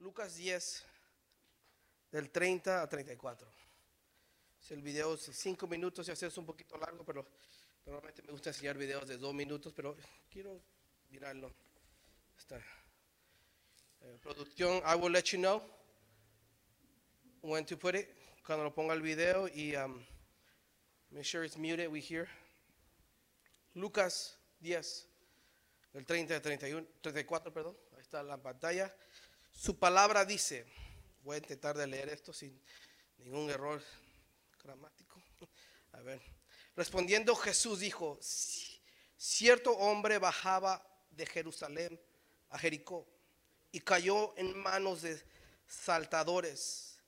Lucas 10, del 30 a 34. Si el video es 5 minutos y es un poquito largo, pero normalmente me gusta enseñar videos de 2 minutos, pero quiero mirarlo. Esta eh, producción, I will let you know when to put it, cuando lo ponga el video y um, make sure it's muted, we hear. Lucas 10, del 30 a 31, 34, perdón, ahí está la pantalla. Su palabra dice, voy a intentar de leer esto sin ningún error gramático. A ver, respondiendo Jesús dijo, cierto hombre bajaba de Jerusalén a Jericó y cayó en manos de saltadores,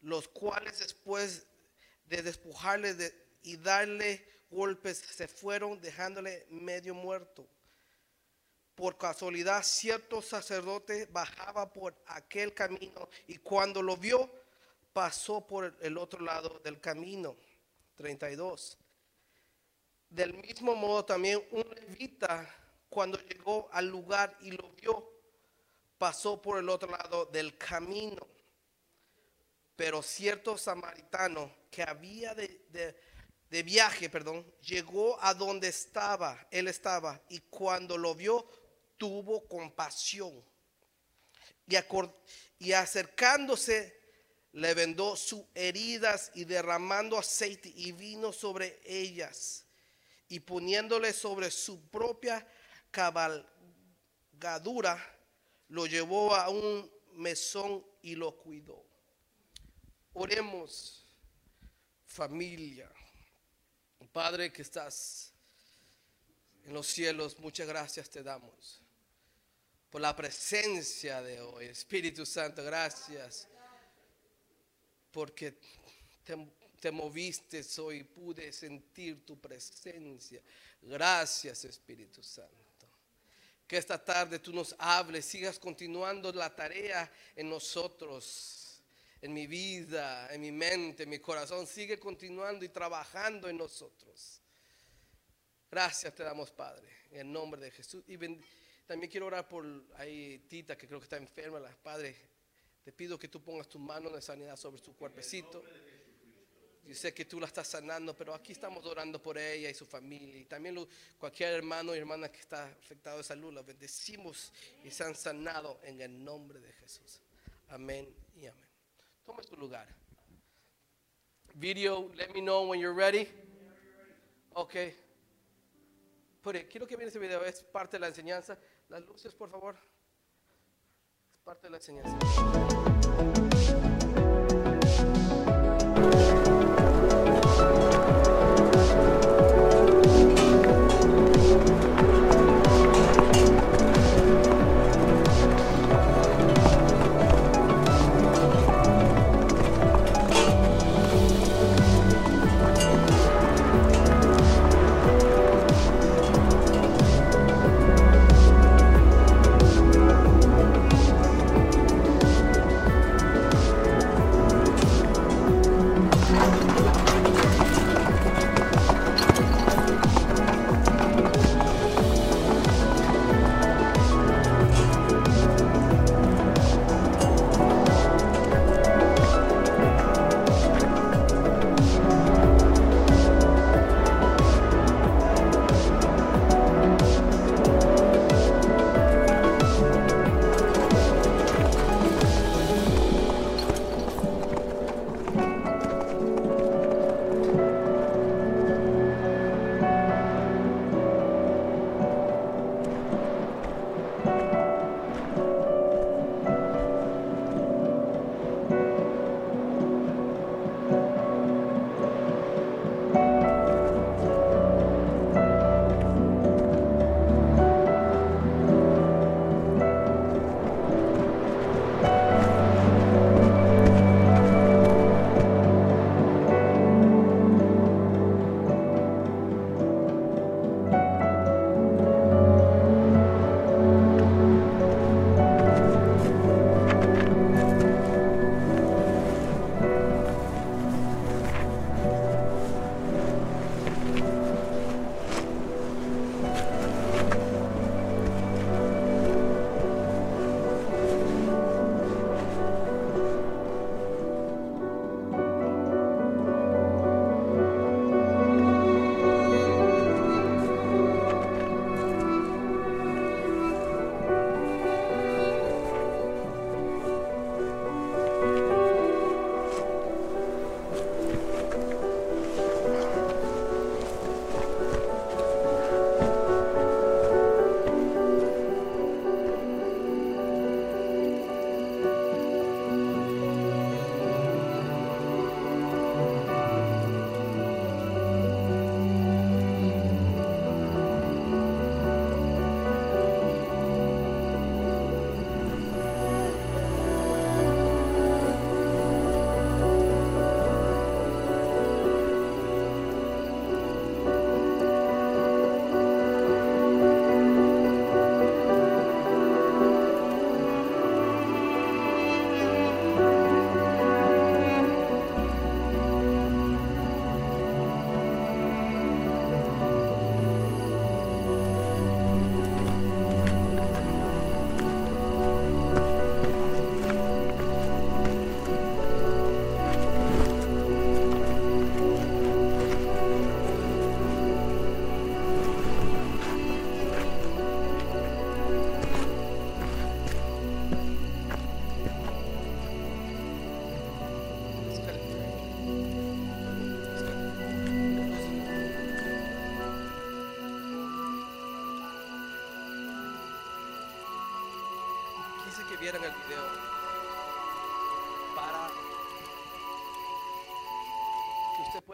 los cuales después de despojarle y darle golpes se fueron dejándole medio muerto por casualidad cierto sacerdote bajaba por aquel camino y cuando lo vio pasó por el otro lado del camino. 32. Del mismo modo también un levita cuando llegó al lugar y lo vio pasó por el otro lado del camino. Pero cierto samaritano que había de, de viaje, perdón, llegó a donde estaba, él estaba, y cuando lo vio, tuvo compasión y, y acercándose le vendó sus heridas y derramando aceite y vino sobre ellas y poniéndole sobre su propia cabalgadura, lo llevó a un mesón y lo cuidó. Oremos, familia. Padre que estás en los cielos, muchas gracias te damos por la presencia de hoy. Espíritu Santo, gracias porque te, moviste hoy, pude sentir tu presencia. Gracias Espíritu Santo. Que esta tarde tú nos hables, sigas continuando la tarea en nosotros, en mi vida, en mi mente, en mi corazón. Sigue continuando y trabajando en nosotros. Gracias te damos, Padre, en el nombre de Jesús. Y también quiero orar por ahí Tita, que creo que está enferma, la Padre. Te pido que tú pongas tu mano de sanidad sobre su cuerpecito. Yo sé que tú la estás sanando, pero aquí estamos orando por ella y su familia. Y también cualquier hermano y hermana que está afectado de salud, los bendecimos y se han sanado en el nombre de Jesús. Amén y amén. Toma tu lugar. Video, let me know when you're ready. Okay. quiero que vean ese video, es parte de la enseñanza. Las luces, por favor. Es parte de la enseñanza.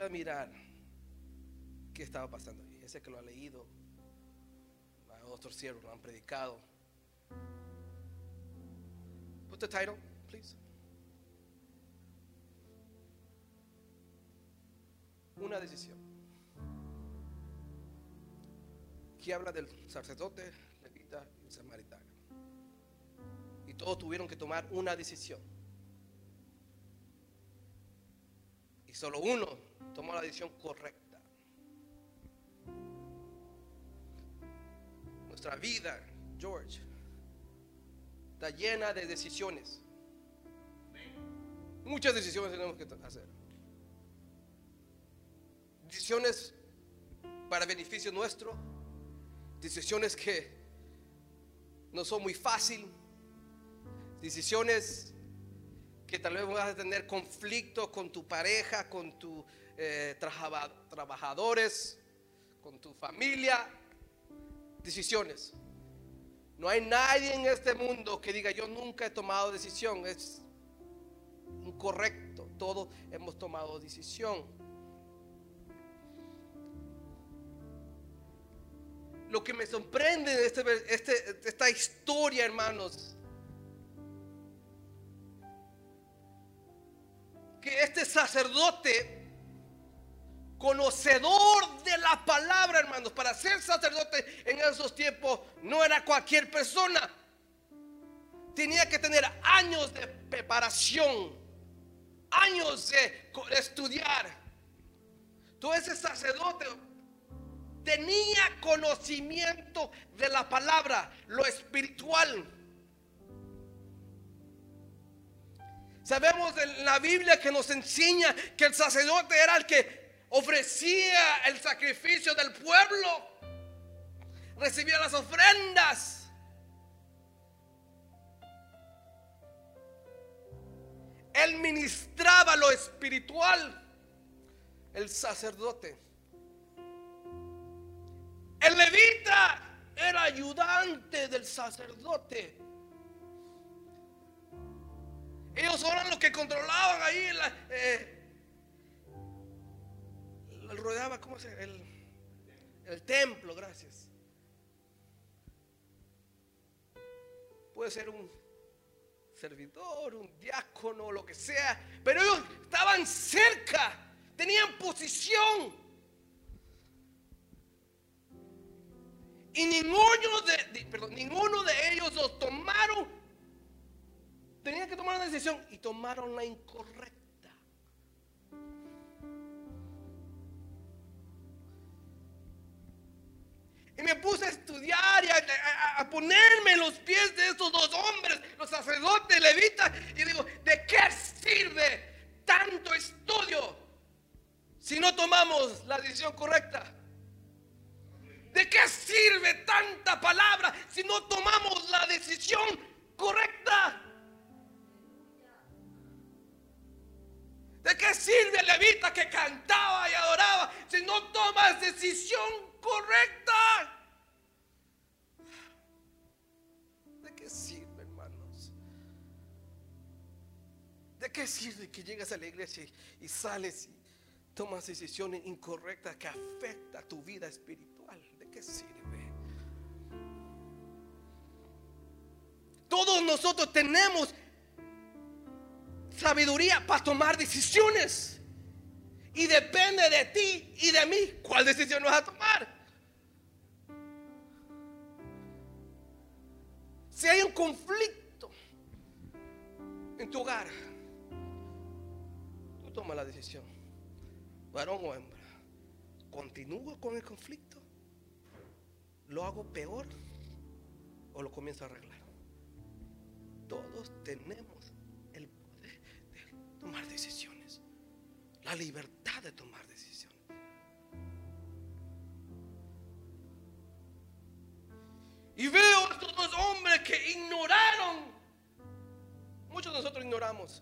Mirar qué estaba pasando. Y ese que lo ha leído, a otros siervos lo han predicado. Put the title, please. Una decisión. Que habla del sacerdote, levita y samaritano. Y todos tuvieron que tomar una decisión. Solo uno tomó la decisión correcta. Nuestra vida, George, está llena de decisiones. Muchas decisiones tenemos que hacer. Decisiones para beneficio nuestro, decisiones que no son muy fácil, decisiones que tal vez vas a tener conflicto con tu pareja, con tus eh, trabajadores, con tu familia, decisiones. No hay nadie en este mundo que diga yo nunca he tomado decisión, es incorrecto, todos hemos tomado decisión. Lo que me sorprende de este, este, esta historia, hermanos, que este sacerdote, conocedor de la palabra, hermanos, para ser sacerdote en esos tiempos no era cualquier persona. Tenía que tener años de preparación, años de estudiar. Todo ese sacerdote tenía conocimiento de la palabra, lo espiritual. Sabemos en la Biblia que nos enseña que el sacerdote era el que ofrecía el sacrificio del pueblo, recibía las ofrendas. Él ministraba lo espiritual, el sacerdote. El levita era ayudante del sacerdote. Ellos eran los que controlaban ahí la, eh, rodeaba, ¿cómo se el, el templo, gracias. Puede ser un servidor, un diácono, lo que sea, pero ellos estaban cerca, tenían posición. Y ninguno de, perdón, ninguno de ellos lo tomaron. Tenían que tomar una decisión y tomaron la incorrecta. Y me puse a estudiar y a, ponerme en los pies de estos dos hombres, los sacerdotes levitas, y digo, ¿de qué sirve tanto estudio si no tomamos la decisión correcta? ¿De qué sirve tanta palabra si no tomamos la decisión correcta? ¿De qué sirve el levita que cantaba y adoraba si no tomas decisión correcta? ¿De qué sirve, hermanos? ¿De qué sirve que llegas a la iglesia y, sales y tomas decisiones incorrectas que afectan tu vida espiritual? sirve? Todos nosotros tenemos sabiduría para tomar decisiones. Y depende de ti y de mí cuál decisión vas a tomar. Si hay un conflicto en tu hogar, tú tomas la decisión, varón o hembra. ¿Continúo con el conflicto? ¿Lo hago peor o lo comienzo a arreglar? Todos tenemos tomar decisiones, la libertad de tomar decisiones. Y veo a estos dos hombres que ignoraron. Muchos de nosotros ignoramos,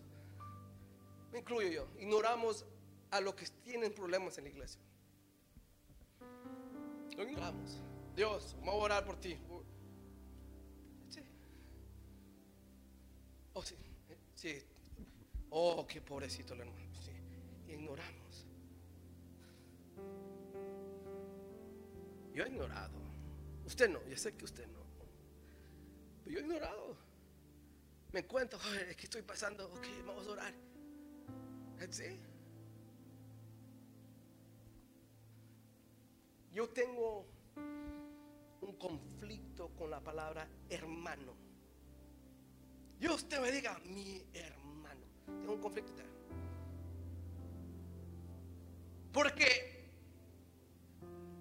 me incluyo yo, ignoramos a los que tienen problemas en la iglesia. Lo ignoramos. Dios, vamos a orar por ti. sí, sí. Oh, qué pobrecito el hermano. Sí. Ignoramos. Yo he ignorado. Usted no, yo sé que usted no. Pero yo he ignorado. Me encuentro, es que estoy pasando, ok, vamos a orar. ¿Sí? Yo tengo un conflicto con la palabra hermano. Dios usted me diga mi hermano. Tengo un conflicto. Porque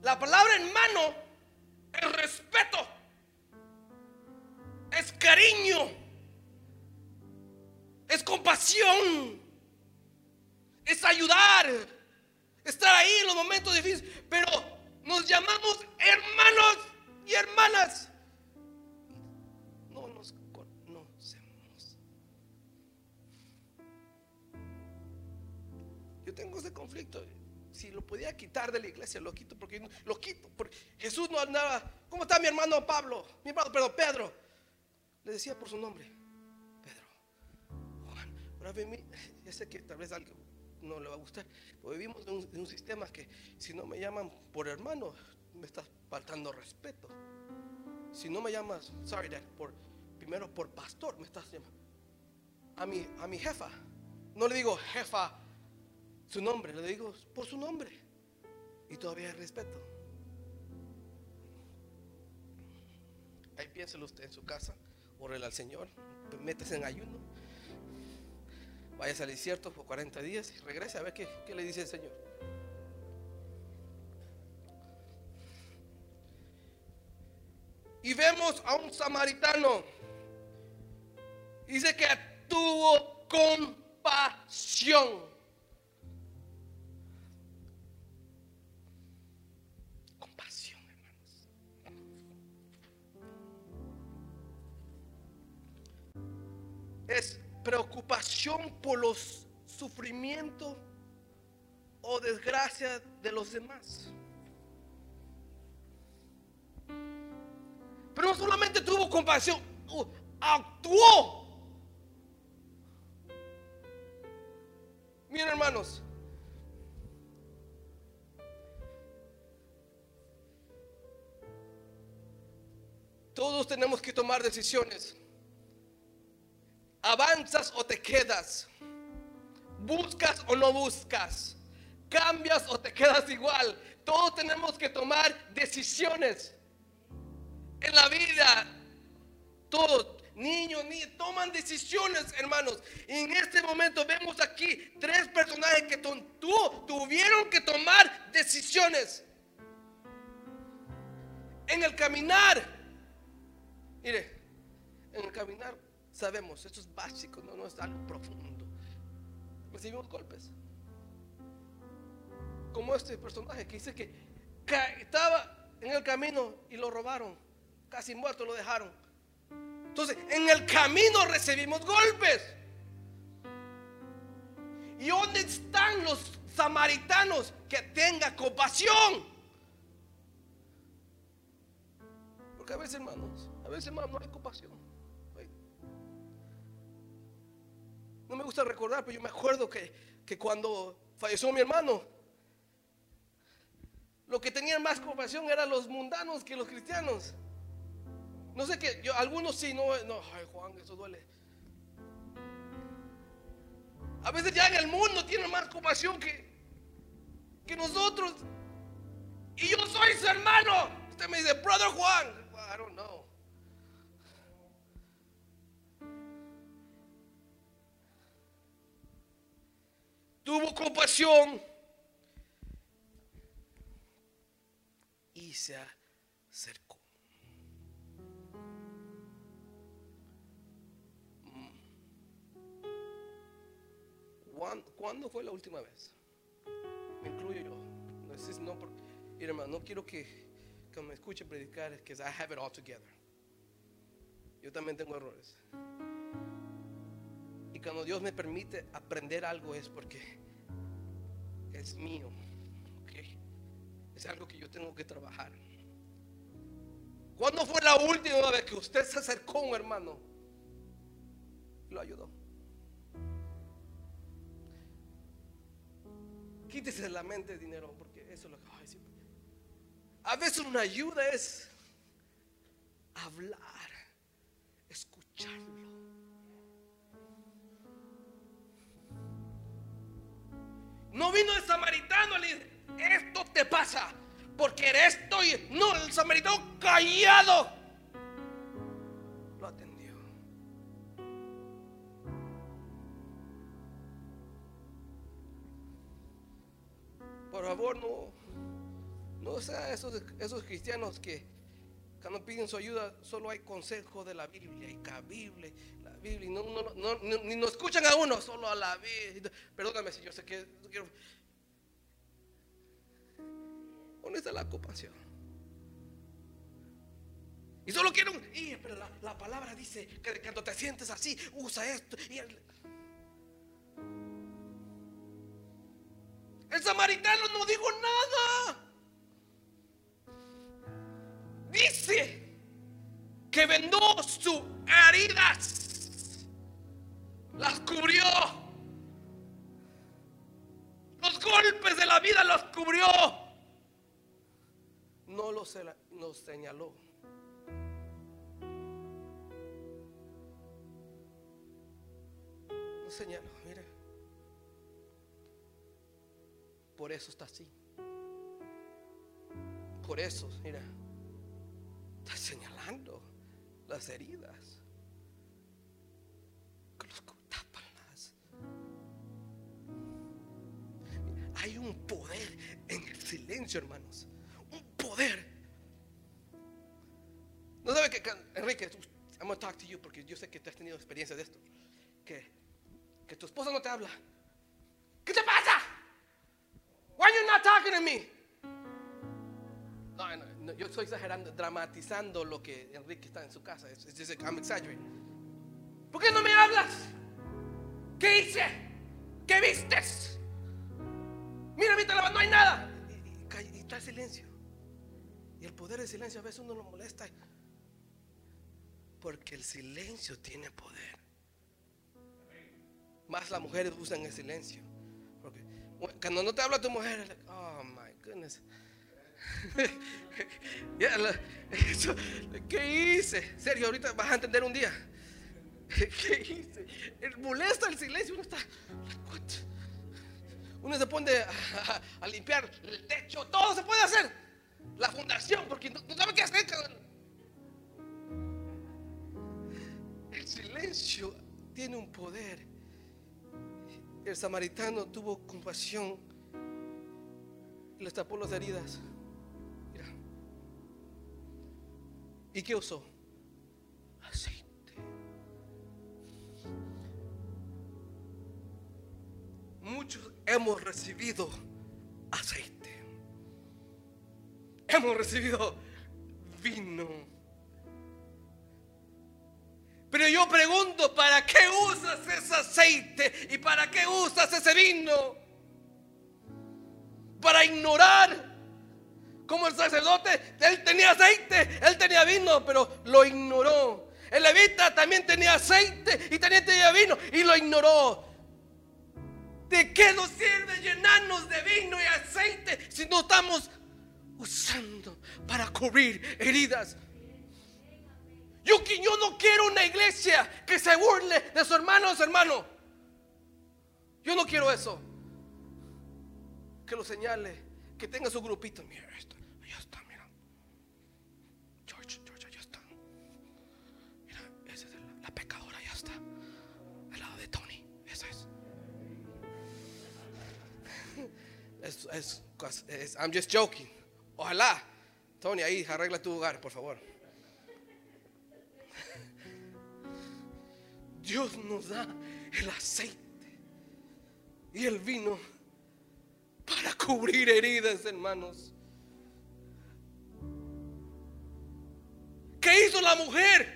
la palabra hermano es respeto, es cariño, es compasión, es ayudar, estar ahí en los momentos difíciles. Pero nos llamamos hermanos y hermanas. No nos Tengo ese conflicto. Si lo podía quitar de la iglesia, lo quito porque lo quito. Porque Jesús no andaba. ¿Cómo está mi hermano Pablo? Mi hermano, perdón, Pedro. Le decía por su nombre. Pedro. Juan. Ahora ya sé que tal vez algo no le va a gustar. Vivimos en un, sistema que si no me llaman por hermano, me estás faltando respeto. Si no me llamas, sorry dad, por, primero por pastor, me estás llamando. A mi, a mi jefa, no le digo jefa su nombre, le digo por su nombre. Y todavía hay respeto. Ahí piénselo usted en su casa, órele al Señor, métese en ayuno vaya al desierto por 40 días y regrese a ver qué, qué le dice el Señor. Y vemos a un samaritano. Dice que tuvo. Compasión, Es preocupación por los sufrimientos o desgracias de los demás. Pero no solamente tuvo compasión, actuó. Miren hermanos, todos tenemos que tomar decisiones. ¿Avanzas o te quedas? ¿Buscas o no buscas? ¿Cambias o te quedas igual? Todos tenemos que tomar decisiones en la vida. Todos, niños, niños, toman decisiones, hermanos. Y en este momento vemos aquí tres personajes que tuvieron que tomar decisiones. En el caminar, mire, en el caminar sabemos, esto es básico, no, no es algo profundo. Recibimos golpes. Como este personaje que dice que estaba en el camino y lo robaron. Casi muerto lo dejaron. Entonces, en el camino recibimos golpes. ¿Y dónde están los samaritanos que tengan compasión? Porque a veces, hermanos, a veces, hermanos, no hay compasión. No me gusta recordar, pero yo me acuerdo que, cuando falleció mi hermano, lo que tenían más compasión eran los mundanos que los cristianos. No sé qué, yo, algunos sí, no, no, ay Juan, eso duele. A veces ya en el mundo tienen más compasión que, que nosotros. Y yo soy su hermano. Usted me dice, brother Juan. I don't know. Tuvo compasión y se acercó. ¿Cuándo fue la última vez? Me incluyo yo. No, no, hermano, no quiero que, que me escuche predicar, que I have it all together. Yo también tengo errores cuando Dios me permite aprender algo es porque es mío. Es algo que yo tengo que trabajar. ¿Cuándo fue la última vez que usted se acercó un hermano? Lo ayudó. Quítese de la mente el dinero, porque eso es lo que voy a decir. A veces una ayuda es hablar, No vino el samaritano le dice, esto te pasa porque eres esto y no, el samaritano callado lo atendió. Por favor, no, no sea esos, esos cristianos que cuando piden su ayuda solo hay consejo de la Biblia y cabible, Y no, no, ni nos escuchan a uno, solo a la Biblia. Perdóname si yo sé que. ¿Dónde está la compasión? Y solo quiero un. "Y, pero la, la palabra dice que cuando te sientes así, usa esto. Y el, el samaritano no dijo nada. Dice que vendó sus heridas, las cubrió. Los golpes de la vida los cubrió. No los, señaló. No señaló, mire. Por eso está así. Por eso, mira. Está señalando las heridas. Hermanos. Un poder. No sabe que, que- Enrique, I'm gonna talk to you porque yo sé que tú has tenido experiencia de esto. Que, que tu esposa no te habla. ¿Qué te pasa? Why you not talking to me? No, no, no, yo estoy exagerando, dramatizando lo que Enrique está en su casa. Just- I'm exaggerating. ¿Por qué no me hablas? ¿Qué hice? ¿Qué vistes? Mira, mira, no hay nada. El silencio. Y el poder del silencio a veces uno lo molesta. Porque el silencio tiene poder. Más las mujeres usan el silencio. Porque cuando no te habla tu mujer, oh my goodness. ¿Qué hice? Sergio, ahorita vas a entender un día. ¿Qué hice? Molesta el silencio. Uno está. what? Uno se pone a, limpiar el techo. Todo se puede hacer. La fundación, porque no, no sabe qué hacer. El silencio tiene un poder. El samaritano tuvo compasión y les tapó las heridas. Mira. ¿Y qué usó? Hemos recibido aceite. Hemos recibido vino. Pero yo pregunto, ¿para qué usas ese aceite? ¿Y para qué usas ese vino? Para ignorar. Como el sacerdote, él tenía aceite, él tenía vino, pero lo ignoró. El levita también tenía aceite y también tenía vino y lo ignoró. ¿De qué nos sirve llenarnos de vino y aceite si no estamos usando para cubrir heridas? Yo, yo no quiero una iglesia que se burle de su hermano su hermano. Yo no quiero eso. Que lo señale, que tenga su grupito. Mira I'm just joking. Ojalá, Tony, ahí arregla tu lugar, por favor. Dios nos da el aceite y el vino para cubrir heridas, hermanos. ¿Qué hizo la mujer?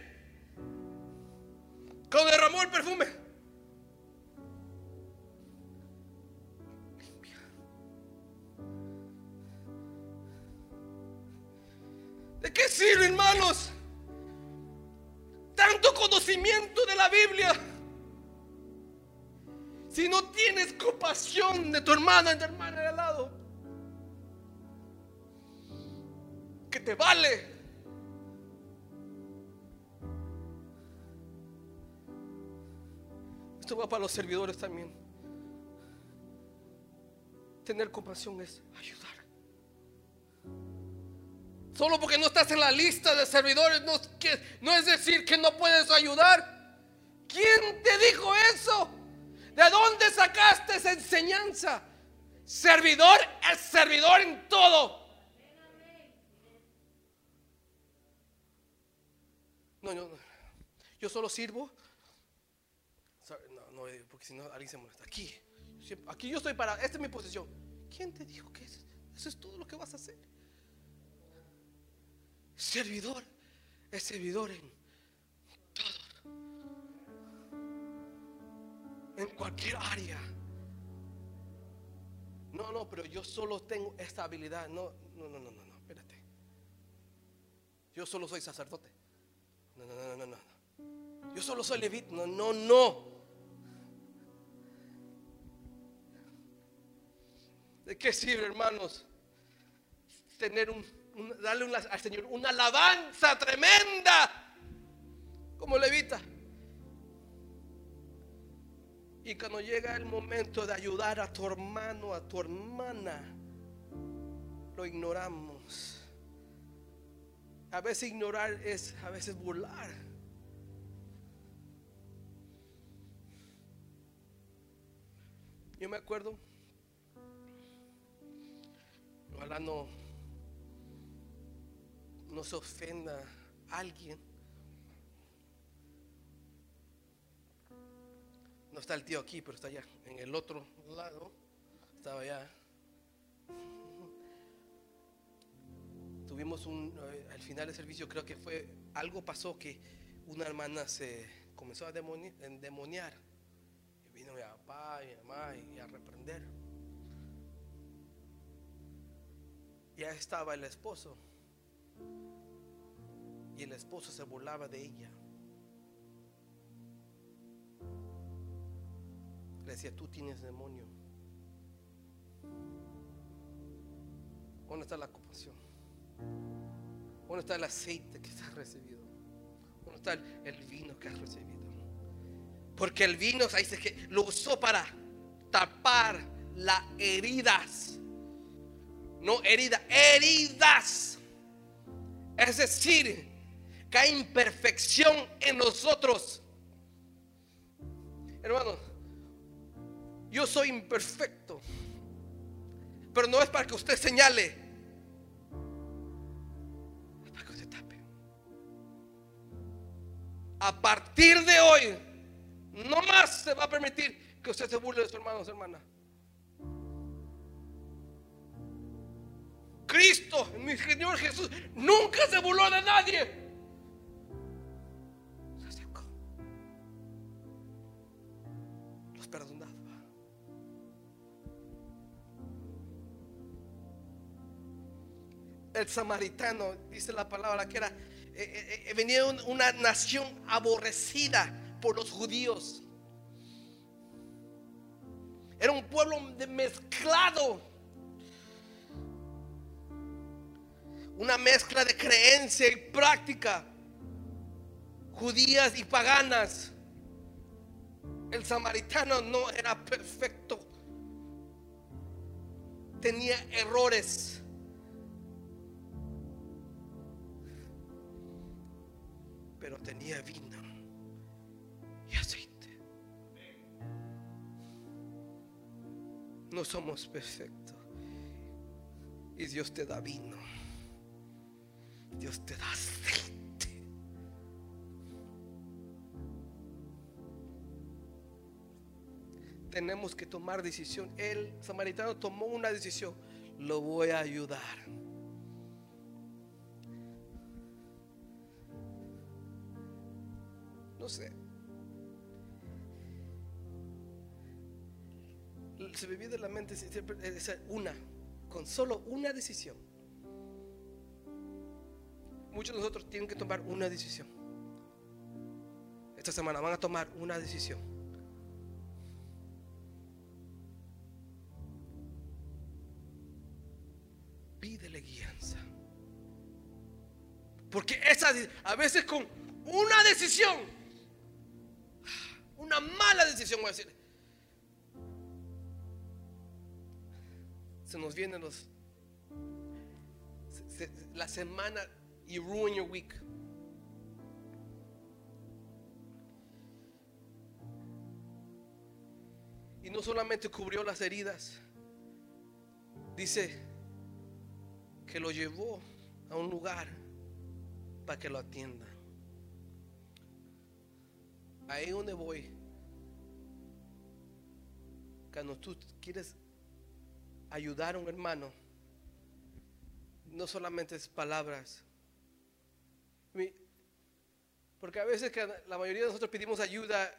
Hermano, de tu hermana de al lado, que te vale. Esto va para los servidores también. Tener compasión es ayudar. Solo porque no estás en la lista de servidores no, no es decir que no puedes ayudar. ¿Quién te dijo eso? ¿De dónde sacaste esa enseñanza? Servidor es servidor en todo. No, no, no. Yo solo sirvo. No, no, eh, porque si no alguien se molesta. Aquí, aquí yo estoy para. Esta es mi posición. ¿Quién te dijo que eso, eso es todo lo que vas a hacer? Servidor es servidor en todo. En cualquier área. No, no, pero yo solo tengo esta habilidad. No, no, no, no, no, no, espérate. Yo solo soy sacerdote. No, no, no, no, no. Yo solo soy levita. No, no, no. ¿De qué sirve, hermanos? Tener un, darle al Señor una alabanza tremenda como levita. Y cuando llega el momento de ayudar a tu hermano, a tu hermana, lo ignoramos. A veces ignorar es a veces burlar. Yo me acuerdo, ojalá no, no se ofenda a alguien. No está el tío aquí, pero está allá. En el otro lado, estaba allá. Tuvimos un, eh, al final del servicio creo que fue, algo pasó que una hermana se comenzó a endemoniar. Y vino mi papá y mi mamá y a reprender. Ya estaba el esposo. Y el esposo se burlaba de ella. Decía, tú tienes demonio. ¿Dónde está la compasión? ¿Dónde está el aceite que has recibido? ¿Dónde está el, vino que has recibido? Porque el vino, ahí que lo usó para tapar las heridas. No heridas, heridas. Es decir, que hay imperfección en nosotros. Hermano, yo soy imperfecto. Pero no es para que usted señale. Es para que usted tape. A partir de hoy, no más se va a permitir que usted se burle de su hermano o su hermana. Cristo, mi Señor Jesús, nunca se burló de nadie. El samaritano, dice la palabra, que era, eh, eh, eh, venía una nación aborrecida por los judíos. Era un pueblo mezclado. Una mezcla de creencia y práctica. Judías y paganas. El samaritano no era perfecto. Tenía errores. Tenía vino y aceite. No somos perfectos. Y Dios te da vino. Dios te da aceite. Tenemos que tomar decisión. El samaritano tomó una decisión. Lo voy a ayudar. Se me viene la mente siempre eh, una, con solo una decisión. Muchos de nosotros tienen que tomar una decisión. Esta semana van a tomar una decisión. Pídele guianza. Porque esa, a veces con una decisión mala decisión, voy a decir, se nos vienen los, la semana y ruin your week. Y no solamente cubrió las heridas, dice que lo llevó a un lugar para que lo atiendan. Ahí donde voy, tú quieres ayudar a un hermano, no solamente es palabras. Porque a veces que la mayoría de nosotros pedimos ayuda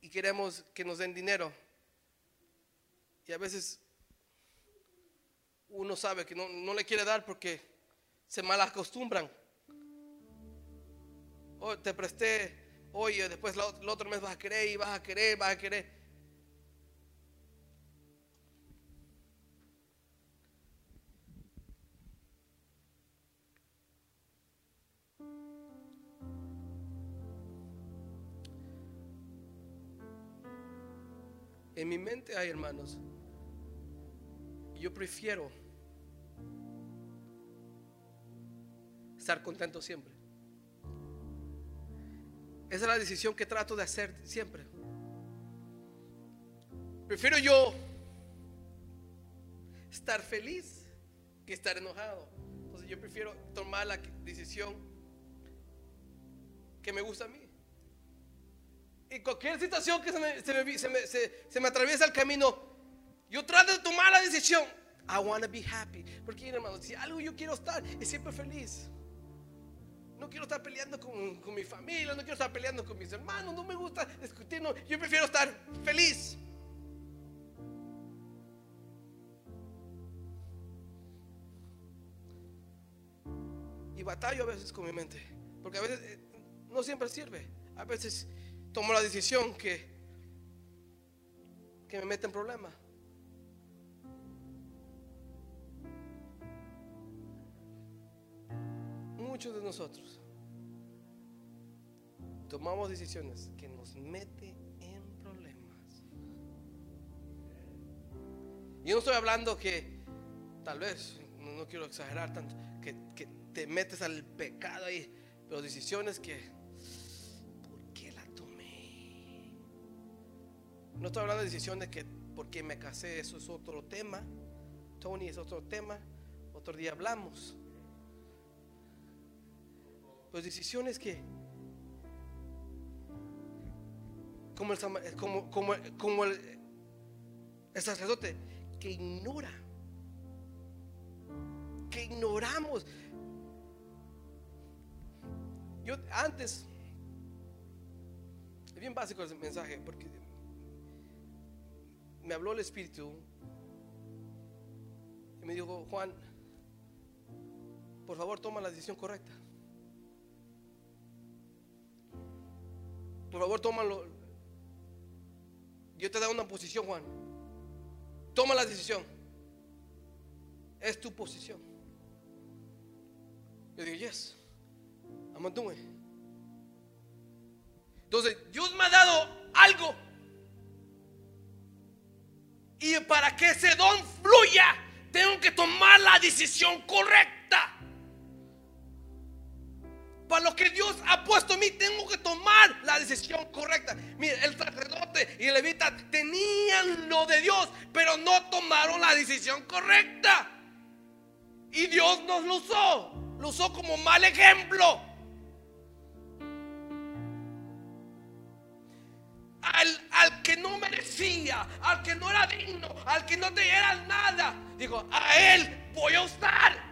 y queremos que nos den dinero. Y a veces uno sabe que no, no le quiere dar porque se mal acostumbran. Oh, te presté, oye, después el otro mes vas a querer y vas a querer, vas a querer. En mi mente hay hermanos. Yo prefiero estar contento siempre. Esa es la decisión que trato de hacer siempre. Prefiero yo estar feliz que estar enojado. Entonces yo prefiero tomar la decisión que me gusta a mí. Y cualquier situación que se me, se me, atraviesa el camino, yo trato de tomar la decisión. I want to be happy. Porque, hermano, si algo yo quiero estar, es siempre feliz. No quiero estar peleando con, mi familia, no quiero estar peleando con mis hermanos, no me gusta discutir, yo prefiero estar feliz. Y batallo a veces con mi mente, porque a veces eh, no siempre sirve. A veces tomo la decisión que, que me mete en problemas. muchos de nosotros tomamos decisiones que nos meten en problemas. Yo no estoy hablando que, tal vez, no, quiero exagerar tanto, que, que, te metes al pecado ahí, pero decisiones que, No estoy hablando de decisiones que, porque me casé, eso es otro tema. Tony es otro tema. Otro día hablamos. Pues decisiones que, como el, como, como, como el, sacerdote, que ignora, que ignoramos. Yo antes, es bien básico el mensaje, porque me habló el Espíritu y me dijo, Juan, por favor toma la decisión correcta. Por favor, tómalo. Yo te da una posición, Juan. Toma la decisión. Es tu posición. Yo digo, yes, I'm. Entonces, Dios me ha dado algo. Y para que ese don fluya, tengo que tomar la decisión correcta para lo que Dios ha puesto en mí, tengo que tomar la decisión correcta. Mire, el sacerdote y el levita tenían lo de Dios, pero no tomaron la decisión correcta. Y Dios nos lo usó, lo usó como mal ejemplo. Al, que no merecía, al que no era digno, al que no te era nada. Digo, a él voy a usar.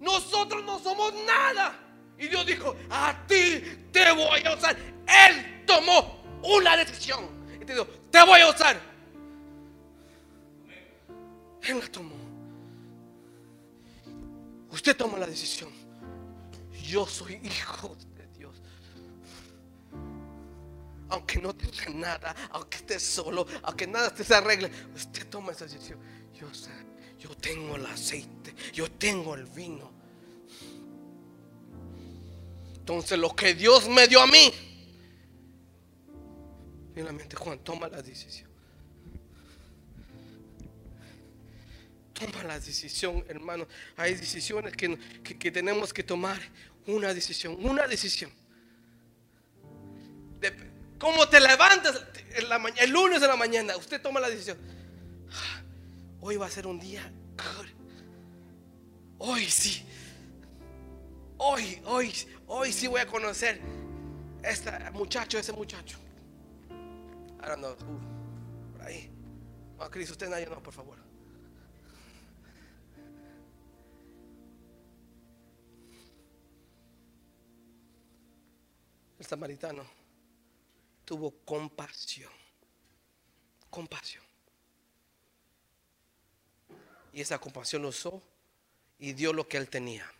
Nosotros no somos nada. Y Dios dijo, a ti te voy a usar. Él tomó una decisión. Y te dijo, te voy a usar. Él la tomó. Usted toma la decisión. Yo soy hijo Aunque no tenga nada, aunque esté solo, aunque nada se arregle, usted toma esa decisión. Yo Yo tengo el aceite, yo tengo el vino. Entonces lo que Dios me dio a mí, finalmente Juan, toma la decisión. Toma la decisión, hermano. Hay decisiones que, que tenemos que tomar. Una decisión, una decisión. ¿Cómo te levantas el lunes de la mañana? Usted toma la decisión. Hoy va a ser un día Hoy sí. Hoy, hoy, hoy sí voy a conocer este muchacho, ese muchacho. Ahora no, uh, por ahí. No, Cris, usted nadie no, por favor. El samaritano tuvo compasión. Compasión. Y esa compasión lo usó y dio lo que él tenía.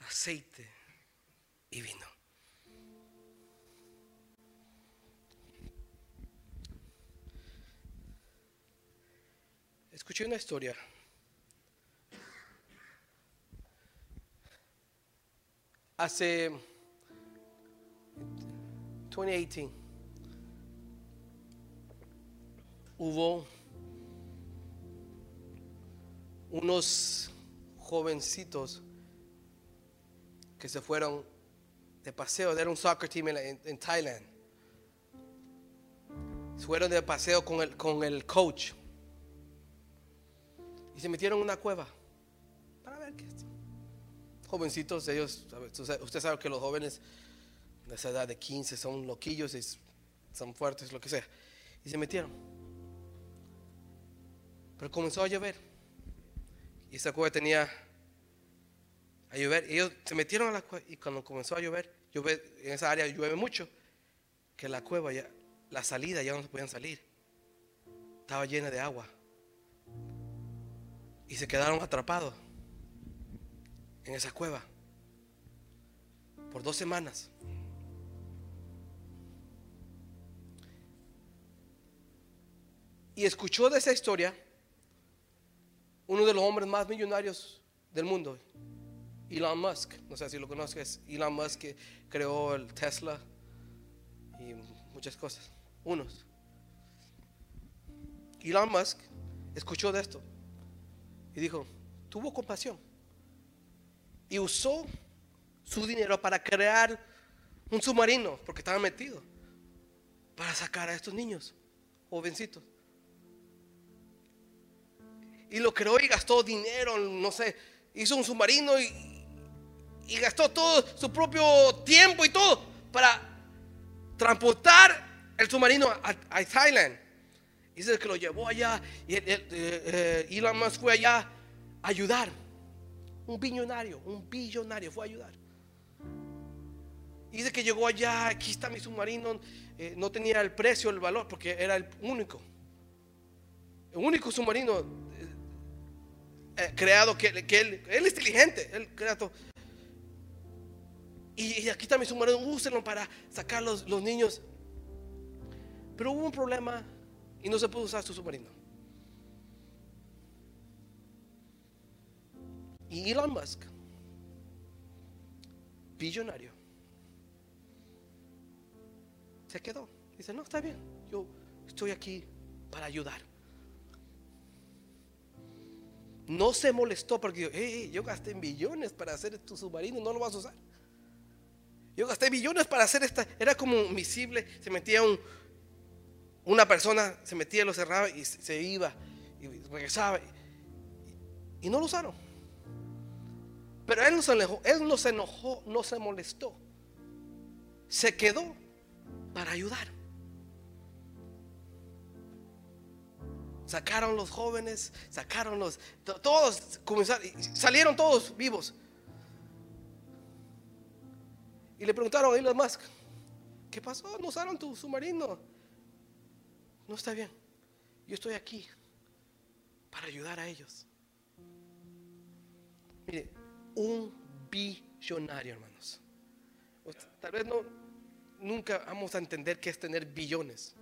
Aceite y vino. Escuché una historia. Hace 2018 hubo unos jovencitos que se fueron de paseo, era un soccer team en, Thailand. Fueron de paseo con el, con el coach y se metieron en una cueva para ver qué es. Jovencitos, ellos, usted sabe que los jóvenes de esa edad de 15 son loquillos, y son fuertes, lo que sea. Y se metieron. Pero comenzó a llover. Y esa cueva tenía a llover. ellos se metieron a la cueva y cuando comenzó a llover, llover en esa área llueve mucho, que la cueva ya, la salida ya no se podían salir. Estaba llena de agua. Y se quedaron atrapados en esa cueva por dos semanas. Y escuchó de esa historia uno de los hombres más millonarios del mundo, Elon Musk. No sé si lo conoces, Elon Musk que creó el Tesla y muchas cosas. Unos. Elon Musk escuchó de esto y dijo, tuvo compasión y usó su dinero para crear un submarino, porque estaba metido, para sacar a estos niños jovencitos y lo creó y gastó dinero, no sé, hizo un submarino y, gastó todo su propio tiempo y todo para transportar el submarino a, a Thailand. Dice que lo llevó allá y eh, eh, Elon fue allá a ayudar. Un billonario, un billonario fue a ayudar. Dice que llegó allá, aquí está mi submarino, eh, no tenía el precio, el valor, porque era el único. El único submarino eh, creado que, él, es inteligente, él crea Y, aquí está mi submarino, úsenlo para sacar los, los niños. Pero hubo un problema y no se pudo usar su submarino. Y Elon Musk, billonario, se quedó. Dice, no, está bien, yo estoy aquí para ayudar. No se molestó porque yo gasté millones para hacer tu submarino, no lo vas a usar. Yo gasté millones para hacer esta. Era como un misible. Se metía un, una persona, se metía, lo cerraba y se iba y regresaba. Y, no lo usaron. Pero él no se enojó, él no se enojó, no se molestó. Se quedó para ayudar. Sacaron los jóvenes, sacaron los, todos comenzaron, salieron todos vivos. Y le preguntaron a Elon Musk, ¿qué pasó? No usaron tu submarino. No está bien. Yo estoy aquí para ayudar a ellos. Mire, un billonario, hermanos. Tal vez no, nunca vamos a entender qué es tener billones.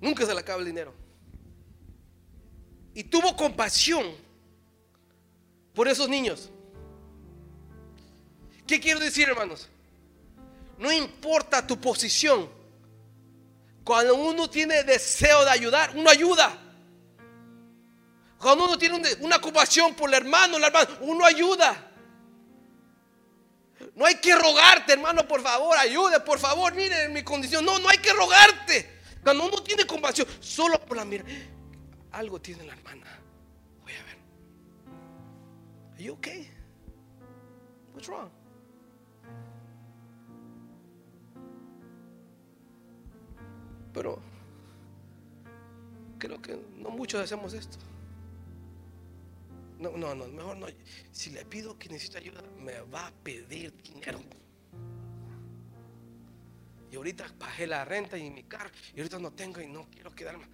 Nunca se le acaba el dinero. Y tuvo compasión por esos niños. ¿Qué quiero decir, hermanos? No importa tu posición. Cuando uno tiene deseo de ayudar, uno ayuda. Cuando uno tiene una compasión por el hermano, la hermana, uno ayuda. No hay que rogarte, hermano, por favor, ayude, por favor, mire mi condición. No, no hay que rogarte. Cuando uno tiene compasión, solo por la mira, algo tiene la hermana. Voy a ver. Are you okay? What's wrong? Pero creo que no muchos hacemos esto. No, no, no, mejor no. Si le pido que necesita ayuda, me va a pedir dinero. Y ahorita bajé la renta y mi carro, y ahorita no tengo y no quiero quedarme.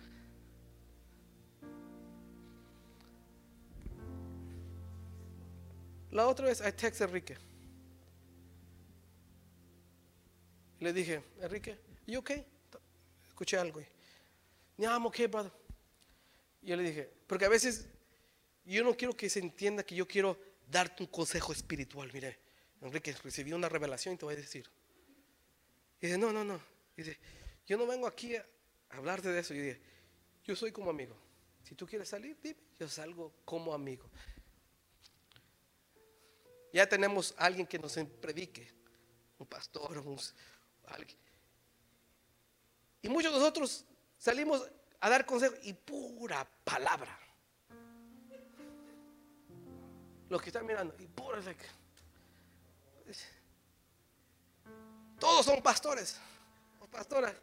La otra vez, I text Enrique. Le dije, Enrique, ¿y ok? Escuché algo. Yeah, I'm okay, brother. Yo le dije, porque a veces yo no quiero que se entienda que yo quiero darte un consejo espiritual. Mire, Enrique, recibí una revelación y te voy a decir. Y dice, no, no, no. dice, yo no vengo aquí a hablarte de eso. Yo dije, yo soy como amigo. Si tú quieres salir, dime, yo salgo como amigo. Ya tenemos alguien que nos predique, un pastor, un, alguien. Y muchos de nosotros salimos a dar consejos y pura palabra. Los que están mirando, y pura Todos son pastores o pastoras.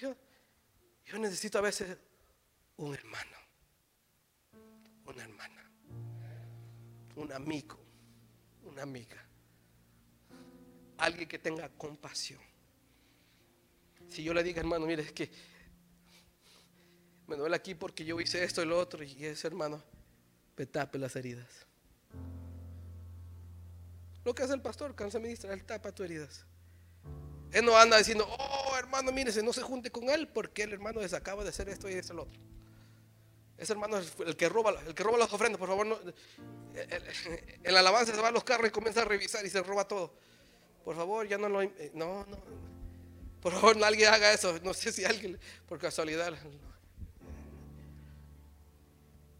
Yo, yo necesito a veces un hermano, una hermana, un amigo, una amiga, alguien que tenga compasión. Si yo le digo, hermano, mire, es que me duele aquí porque yo hice esto y lo otro, y ese hermano me tape las heridas. Lo que hace el pastor, cansa ministra, él tapa tus heridas. Él no anda diciendo, oh hermano, mírese, no se junte con él porque el hermano les acaba de hacer esto y eso lo otro. Ese hermano es el que roba, el que roba las ofrendas, por favor, no, en la alabanza se va a los carros y comienza a revisar y se roba todo. Por favor, ya no lo. No, no. Por favor, no alguien haga eso. No sé si alguien, por casualidad.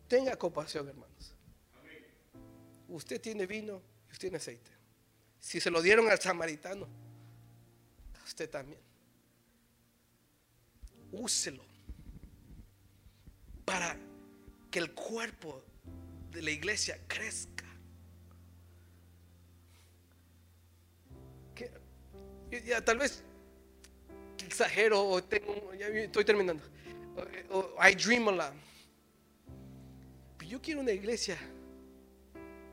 Tenga compasión, hermanos. Usted tiene vino y usted tiene aceite. Si se lo dieron al samaritano, usted también. Úselo para que el cuerpo de la iglesia crezca. ya, tal vez exagero o tengo, ya estoy terminando. I dream a lot. Pero yo quiero una iglesia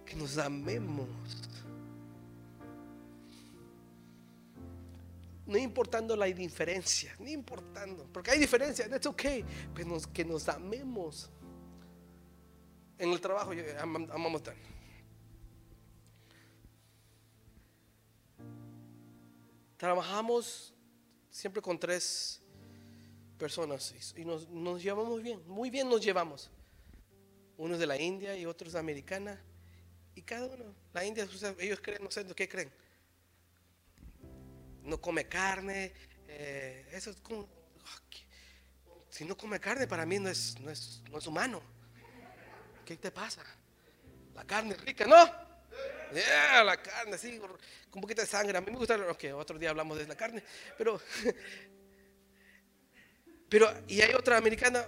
que nos amemos. No importando la indiferencia, ni importando, porque hay diferencia, that's okay, pero que nos amemos. En el trabajo, amamos tan. Trabajamos siempre con tres personas y nos, nos, llevamos bien, muy bien nos llevamos. Uno es de la India y otro es americana. Y cada uno, la India, ellos creen, no sé qué creen. No come carne, eh, eso es como, si no come carne para mí no es, no es, no es humano. ¿Qué te pasa? La carne rica, ¿no? Yeah, la carne, así, con un poquito de sangre. A mí me gusta, que otro día hablamos de la carne, pero, pero, y hay otra americana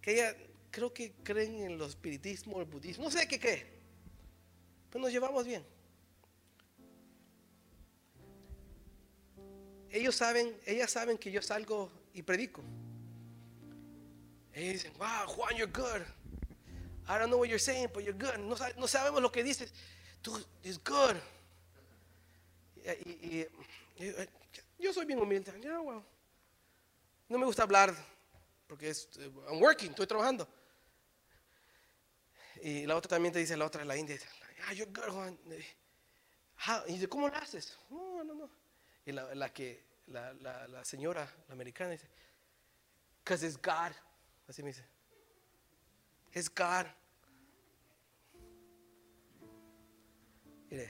que ella creo que creen en los espiritismo, el budismo, no sé qué cree, pero nos llevamos bien. Ellos saben, ellas saben que yo salgo y predico. Ellos dicen, wow, Juan, you're good. I don't know what you're saying, but you're good. No, no sabemos lo que dices tú, es good. Y, yo soy bien humilde. No me gusta hablar porque es, eh, I'm working, estoy trabajando. Y la otra también te dice, la otra, la india, ah, you're good, Juan. Y dice, ¿cómo lo haces? No, no, no. Y la, la que, la, la, la, señora, la americana, dice, because it's God. Así me dice, Es God. Mire,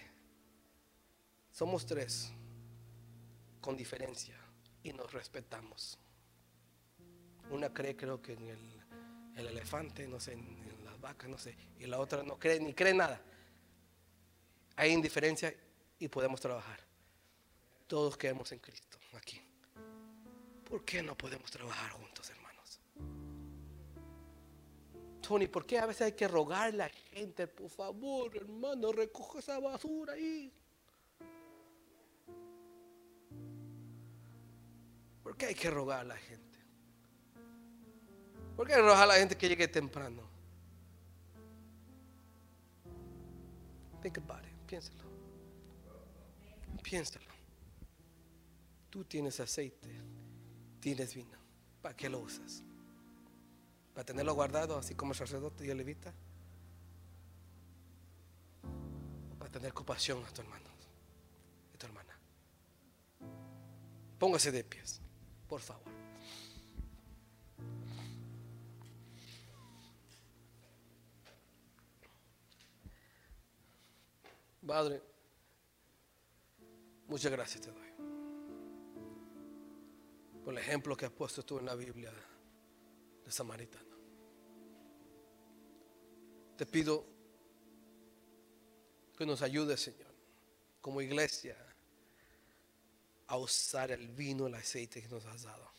somos tres con diferencia y nos respetamos. Una cree creo que en el, el elefante, no sé, en, las vacas, no sé, y la otra no cree ni cree nada. Hay indiferencia y podemos trabajar. Todos quedamos en Cristo aquí. ¿Por qué no podemos trabajar juntos, hermanos? Tony, ¿por qué a veces hay que rogarle a la gente, por favor, hermano, recoge esa basura ahí? ¿Por qué hay que rogar a la gente? ¿Por qué hay que rogar a la gente que llegue temprano? Think about it, piénsalo. Piénsalo. Tú tienes aceite, tienes vino. ¿Para qué lo usas? ¿Para tenerlo guardado así como el sacerdote y el levita? ¿O para tener compasión a tu hermano y tu hermana? Póngase de pies, por favor. Padre, muchas gracias te doy por el ejemplo que has puesto tú en la Biblia de Samaritano. Te pido que nos ayudes, Señor, como iglesia, a usar el vino, el aceite que nos has dado.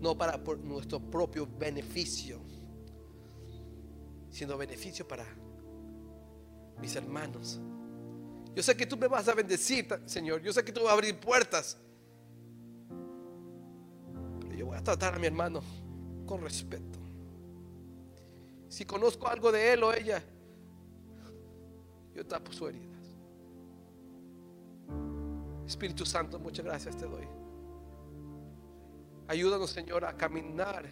No para por nuestro propio beneficio, sino beneficio para mis hermanos. Yo sé que tú me vas a bendecir, Señor. Yo sé que tú vas a abrir puertas. Voy a tratar a mi hermano con respeto. Si conozco algo de él o ella, yo tapo su heridas. Espíritu Santo, muchas gracias te doy. Ayúdanos, Señor, a caminar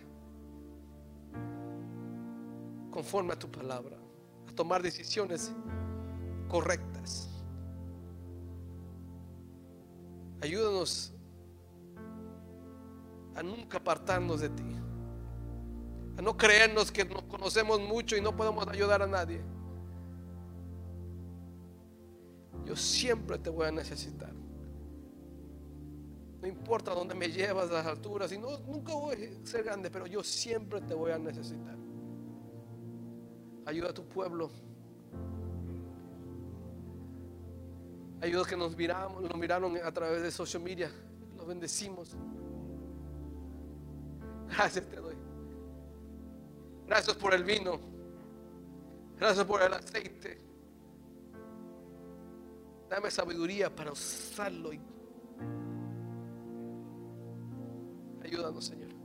conforme a tu palabra, a tomar decisiones correctas. Ayúdanos a nunca apartarnos de ti, a no creernos que nos conocemos mucho y no podemos ayudar a nadie. Yo siempre te voy a necesitar. No importa dónde me llevas, las alturas, y no, nunca voy a ser grande, pero yo siempre te voy a necesitar. Ayuda a tu pueblo. Ayuda que nos miramos, nos miraron a través de social media. Los bendecimos. Gracias te doy. Gracias por el vino. Gracias por el aceite. Dame sabiduría para usarlo Ayúdanos, Señor.